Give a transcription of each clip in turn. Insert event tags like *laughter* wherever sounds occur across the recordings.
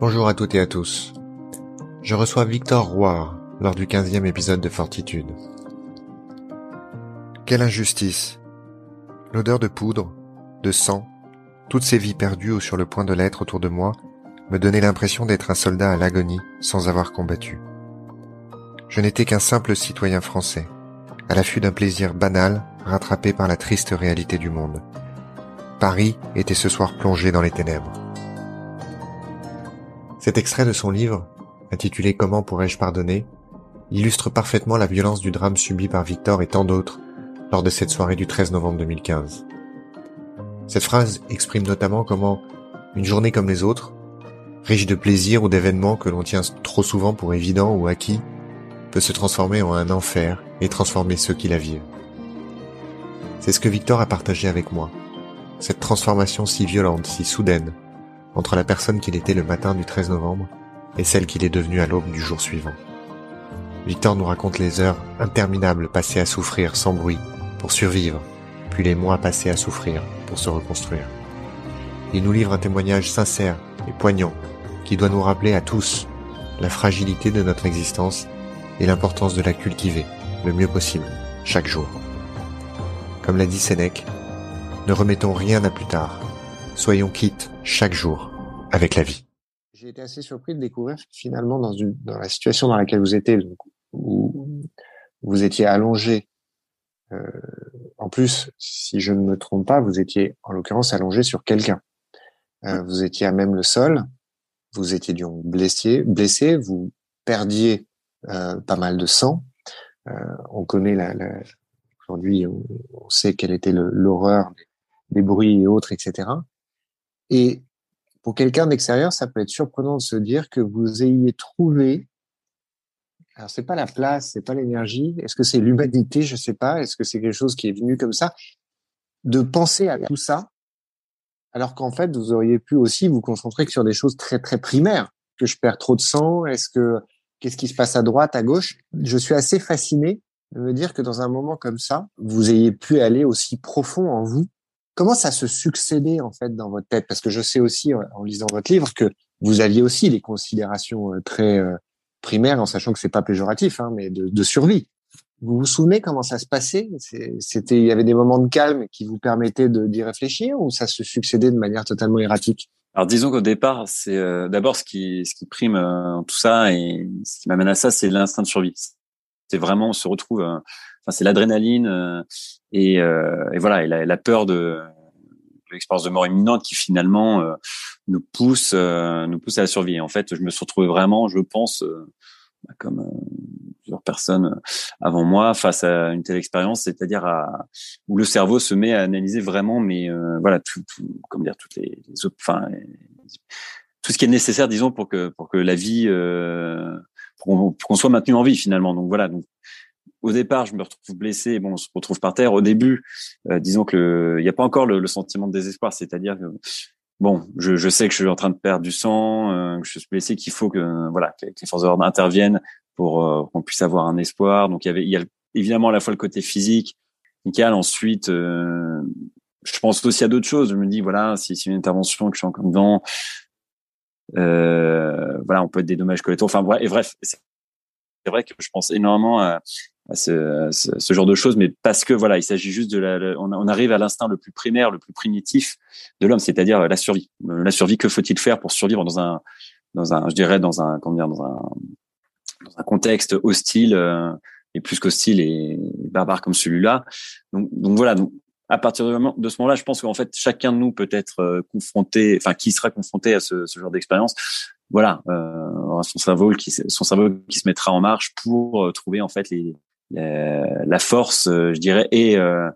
Bonjour à toutes et à tous. Je reçois Victor Roy lors du 15e épisode de Fortitude. Quelle injustice L'odeur de poudre, de sang, toutes ces vies perdues ou sur le point de l'être autour de moi me donnaient l'impression d'être un soldat à l'agonie sans avoir combattu. Je n'étais qu'un simple citoyen français, à l'affût d'un plaisir banal rattrapé par la triste réalité du monde. Paris était ce soir plongé dans les ténèbres. Cet extrait de son livre, intitulé Comment pourrais-je pardonner, illustre parfaitement la violence du drame subi par Victor et tant d'autres lors de cette soirée du 13 novembre 2015. Cette phrase exprime notamment comment une journée comme les autres, riche de plaisirs ou d'événements que l'on tient trop souvent pour évidents ou acquis, peut se transformer en un enfer et transformer ceux qui la vivent. C'est ce que Victor a partagé avec moi. Cette transformation si violente, si soudaine, entre la personne qu'il était le matin du 13 novembre et celle qu'il est devenue à l'aube du jour suivant. Victor nous raconte les heures interminables passées à souffrir sans bruit pour survivre, puis les mois passés à souffrir pour se reconstruire. Il nous livre un témoignage sincère et poignant qui doit nous rappeler à tous la fragilité de notre existence et l'importance de la cultiver le mieux possible chaque jour. Comme l'a dit Sénèque, ne remettons rien à plus tard. Soyons quittes chaque jour avec la vie. J'ai été assez surpris de découvrir finalement dans, une, dans la situation dans laquelle vous étiez, où vous étiez allongé. Euh, en plus, si je ne me trompe pas, vous étiez en l'occurrence allongé sur quelqu'un. Euh, vous étiez à même le sol. Vous étiez donc blessé, blessé. Vous perdiez euh, pas mal de sang. Euh, on connaît la, la aujourd'hui, on, on, sait quelle était l'horreur des, des bruits et autres, etc. Et pour quelqu'un d'extérieur, ça peut être surprenant de se dire que vous ayez trouvé. Alors c'est pas la place, c'est pas l'énergie. Est-ce que c'est l'humanité Je sais pas. Est-ce que c'est quelque chose qui est venu comme ça De penser à tout ça, alors qu'en fait vous auriez pu aussi vous concentrer sur des choses très très primaires. Que je perds trop de sang Est-ce que qu'est-ce qui se passe à droite, à gauche? Je suis assez fasciné de me dire que dans un moment comme ça, vous ayez pu aller aussi profond en vous Comment ça se succédait en fait dans votre tête? Parce que je sais aussi en lisant votre livre que vous aviez aussi des considérations euh, très euh, primaires, en sachant que c'est pas péjoratif, hein, mais de, survie. Vous vous souvenez comment ça se passait? C'était, il y avait des moments de calme qui vous permettaient d'y réfléchir, ou ça se succédait de manière totalement erratique? Alors disons qu'au départ, c'est euh, d'abord ce qui prime tout ça et ce qui m'amène à ça, c'est l'instinct de survie. C'est vraiment on se retrouve c'est l'adrénaline euh, et, euh, et, voilà, et la, la peur de, l'expérience de mort imminente qui finalement euh, nous pousse, nous pousse à la survie. En fait, je me suis retrouvé vraiment, je pense, bah, comme plusieurs personnes avant moi face à une telle expérience, c'est-à-dire à, où le cerveau se met à analyser vraiment, mais voilà, tout, tout, comme dire, toutes les, les enfin, tout ce qui est nécessaire, disons, pour que pour que la vie, euh, pour qu'on soit maintenu en vie finalement. Donc voilà, au départ, je me retrouve blessé, bon, on se retrouve par terre. Au début, euh, disons que il n'y a pas encore le, le, sentiment de désespoir, c'est-à-dire que bon, je, je, sais que je suis en train de perdre du sang, euh, que je suis blessé, qu'il faut que voilà que, les forces de l'ordre interviennent pour euh, qu'on puisse avoir un espoir. Donc il y avait, il y a évidemment à la fois le côté physique, nickel. Ensuite, euh, je pense aussi à d'autres choses. Je me dis voilà, si c'est une intervention que je suis encore dedans, voilà, on peut être des dommages collatéraux. Enfin bref, bref, c'est vrai que je pense énormément à, à ce, ce, ce, genre de choses, mais parce que voilà, il s'agit juste de la, on, arrive à l'instinct le plus primaire, le plus primitif de l'homme, c'est-à-dire la survie. Euh, la survie, que faut-il faire pour survivre dans un, dans un, je dirais dans un, comment dire, dans un, dans un contexte hostile euh, et plus qu'hostile et barbare comme celui-là? Donc, donc voilà. Donc, à partir de, de ce moment-là, je pense qu'en fait, chacun de nous peut être euh, confronté, enfin, qui sera confronté à ce, ce genre d'expérience, voilà, euh, son cerveau qui son cerveau qui se mettra en marche pour euh, trouver en fait les, la, la force, euh, je dirais, et euh,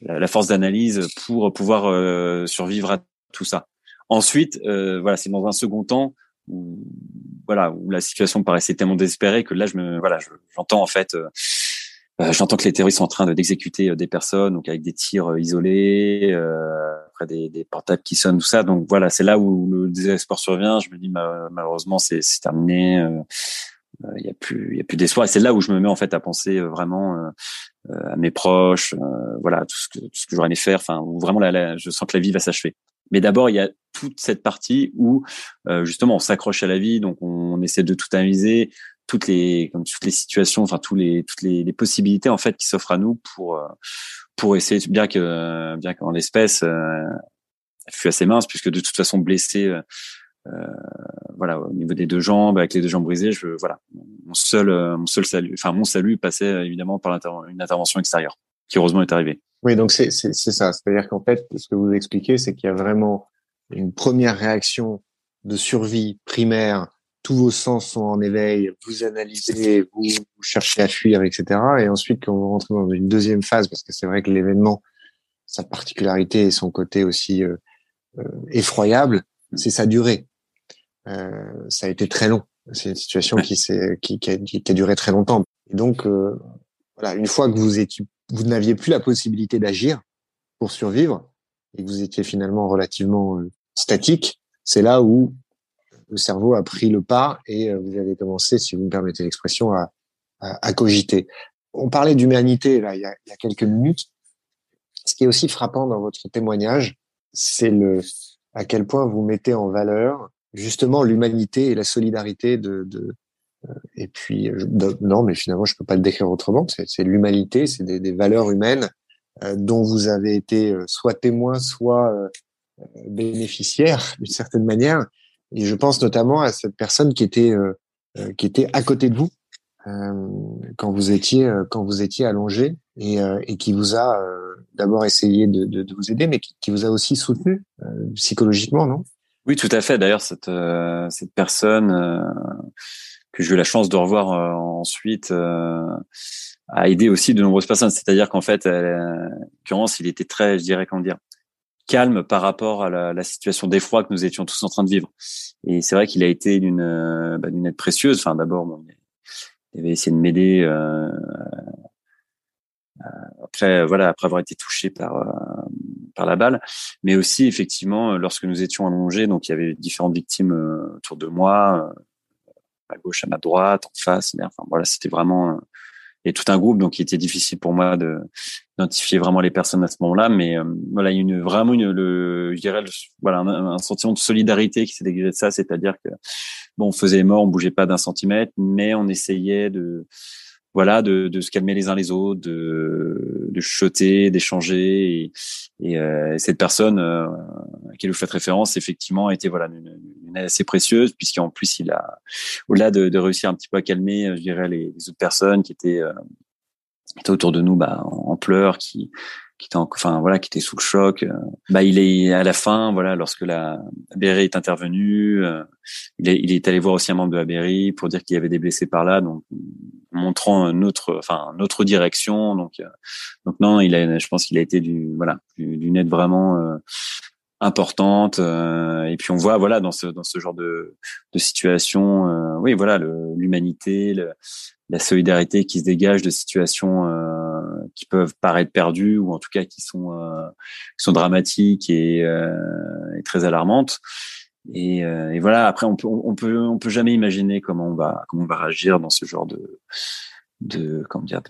la force d'analyse pour pouvoir euh, survivre à tout ça. Ensuite, voilà, c'est dans un second temps où voilà où la situation paraissait tellement désespérée que là, je me voilà, j'entends en fait. J'entends que les terroristes sont en train d'exécuter des personnes, donc avec des tirs isolés, euh, après des, des, portables qui sonnent, tout ça. Donc voilà, c'est là où le désespoir survient. Je me dis malheureusement c'est terminé il euh, y a plus il y a plus d'espoir. Et c'est là où je me mets en fait à penser euh, vraiment euh, à mes proches voilà tout ce que tout ce que j'aurais aimé faire enfin où vraiment là, je sens que la vie va s'achever. Mais d'abord, il y a toute cette partie où justement on s'accroche à la vie, donc on, essaie de tout amuser, toutes les comme toutes les situations, enfin tous les toutes les, les possibilités en fait qui s'offrent à nous pour pour essayer bien que bien qu'en l'espèce elle fut assez mince puisque de toute façon blessé euh, euh, voilà au niveau des deux jambes avec les deux jambes brisées je voilà. Mon seul euh, mon seul salut enfin mon salut passait évidemment par une intervention extérieure qui heureusement est arrivée. Oui donc c'est c'est ça. C'est-à-dire qu'en fait ce que vous expliquez c'est qu'il y a vraiment une première réaction de survie primaire. Tous vos sens sont en éveil, vous analysez, vous, vous, cherchez à fuir, etc. Et ensuite, quand vous rentrez dans une deuxième phase, parce que c'est vrai que l'événement, sa particularité et son côté aussi euh, euh, effroyable, c'est sa durée. Euh, ça a été très long. C'est une situation qui, qui, qui, a, qui, a, duré très longtemps. Et donc, euh, voilà, une fois que vous étiez, vous n'aviez plus la possibilité d'agir pour survivre et que vous étiez finalement relativement euh, statique, c'est là où le cerveau a pris le pas et vous avez commencé, si vous me permettez l'expression, à, à, à cogiter. On parlait d'humanité là il y, a, il y a quelques minutes. Ce qui est aussi frappant dans votre témoignage, c'est le à quel point vous mettez en valeur justement l'humanité et la solidarité de, de euh, et puis non mais finalement je peux pas le décrire autrement. C'est l'humanité c'est des, des, valeurs humaines euh, dont vous avez été euh, soit témoin soit bénéficiaire *laughs* d'une certaine manière. Et je pense notamment à cette personne qui était qui était à côté de vous quand vous étiez quand vous étiez allongé et, et qui vous a d'abord essayé de, de, de, vous aider, mais qui, qui vous a aussi soutenu euh, psychologiquement, non? Oui, tout à fait. D'ailleurs, cette, euh, cette personne euh, que j'ai eu la chance de revoir ensuite a aidé aussi de nombreuses personnes. C'est-à-dire qu'en fait, en l'occurrence, il était très, je dirais, comment dire, calme par rapport à la, la situation d'effroi que nous étions tous en train de vivre. Et c'est vrai qu'il a été d'une bah, aide précieuse. Enfin, d'abord, bon, il avait essayé de m'aider euh, après voilà après avoir été touché par euh, par la balle. Mais aussi effectivement lorsque nous étions allongés donc il y avait différentes victimes euh, autour de moi euh, à gauche à ma droite en face enfin voilà c'était vraiment et tout un groupe donc il était difficile pour moi de d'identifier vraiment les personnes à ce moment-là. Mais voilà il y a une vraiment une le je dirais voilà un, sentiment de solidarité qui s'est dégagé de ça. C'est-à-dire que bon on faisait mort on bougeait pas d'un centimètre mais on essayait de voilà, de, de, se calmer les uns les autres, de, de chuchoter, d'échanger. Et, et euh, cette personne euh, à laquelle vous faites référence, effectivement, était voilà une, une assez précieuse, puisqu'en plus il a, au-delà de, de, réussir un petit peu à calmer, je dirais les, les autres personnes qui étaient, euh, qui étaient autour de nous, bah, en, en pleurs, qui qui était enfin voilà qui était sous le choc euh, bah il est à la fin voilà lorsque la, la est intervenue euh, il, est, il est allé voir aussi un membre de la BRI pour dire qu'il y avait des blessés par là donc montrant notre enfin notre direction donc euh, donc non il a je pense qu'il a été du voilà d'une aide vraiment importante et puis on voit voilà dans ce dans ce genre de de situation oui voilà l'humanité la solidarité qui se dégage de situations euh, qui peuvent paraître perdues ou en tout cas qui sont euh, qui sont dramatiques et, euh, très alarmantes. Et, voilà. Après, on peut on peut on peut jamais imaginer comment on va comment on va réagir dans ce genre de de comment dire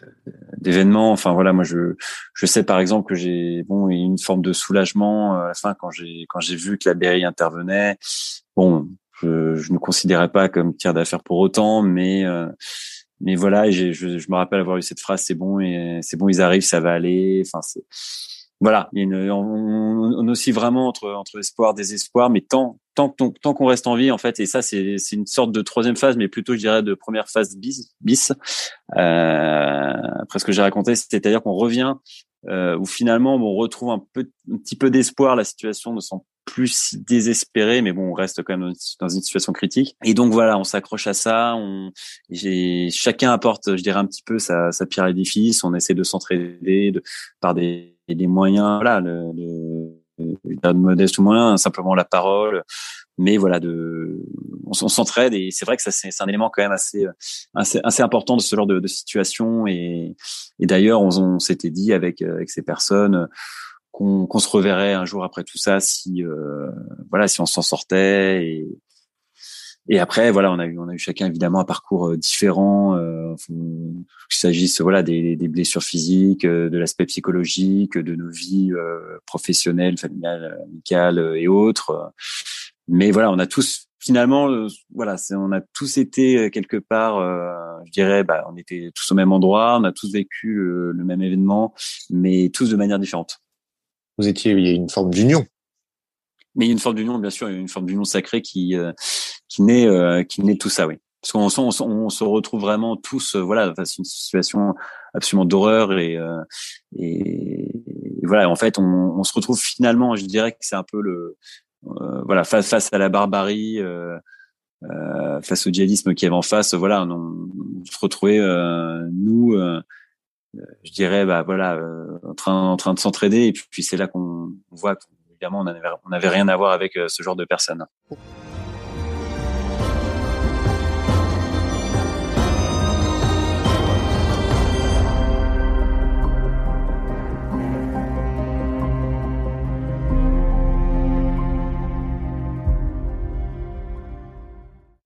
d'événements. Enfin voilà, moi je je sais par exemple que j'ai bon une forme de soulagement à la fin quand j'ai quand j'ai vu que la BRI intervenait. Bon, je, je ne considérais pas comme tir d'affaire pour autant, mais mais voilà, je, je, me rappelle avoir eu cette phrase, c'est bon, et c'est bon, ils arrivent, ça va aller. Enfin, voilà, il y a une, on, on, oscille vraiment entre entre espoir, désespoir, mais tant tant tant qu'on reste en vie, en fait, et ça c'est c'est une sorte de troisième phase, mais plutôt je dirais de première phase bis bis. Euh, après ce que j'ai raconté, c'est-à-dire qu'on revient euh, où finalement on retrouve un peu un petit peu d'espoir, la situation ne semble plus désespéré, mais bon, on reste quand même dans une situation critique. Et donc voilà, on s'accroche à ça. On, chacun apporte, je dirais, un petit peu sa, sa pierre à l'édifice. On essaie de s'entraider de, par des, des moyens, voilà, le, le, modeste ou moyen, simplement la parole. Mais voilà, de, on, s'entraide et c'est vrai que c'est un élément quand même assez, assez, assez important de ce genre de, de situation. Et, et d'ailleurs, on, on s'était dit avec avec ces personnes qu'on se reverrait un jour après tout ça si euh, voilà si on s'en sortait et et après, voilà, on a eu, on a eu chacun évidemment un parcours différent, euh, qu'il s'agisse voilà des, des, blessures physiques, de l'aspect psychologique, de nos vies professionnelles, familiales, amicales et autres. Mais voilà, on a tous finalement, euh, voilà, on a tous été euh, quelque part, euh, je dirais, bah, on était tous au même endroit, on a tous vécu le même événement, mais tous de manière différente. Vous étiez, il y a une forme d'union. Mais il y a une forme d'union, bien sûr, il y a une forme d'union sacrée qui qui naît qui naît tout ça, oui. Parce qu'on on, on, se retrouve vraiment tous, voilà, face à une situation absolument d'horreur et, et, voilà, en fait, on, on se retrouve finalement, je dirais que c'est un peu le euh, voilà, face, face à la barbarie, euh, euh, face au djihadisme qui est en face, voilà, on, se retrouvait nous je dirais bah voilà en train en train de s'entraider et puis, c'est là qu'on voit qu'évidemment on n'avait rien à voir avec ce genre de personnes.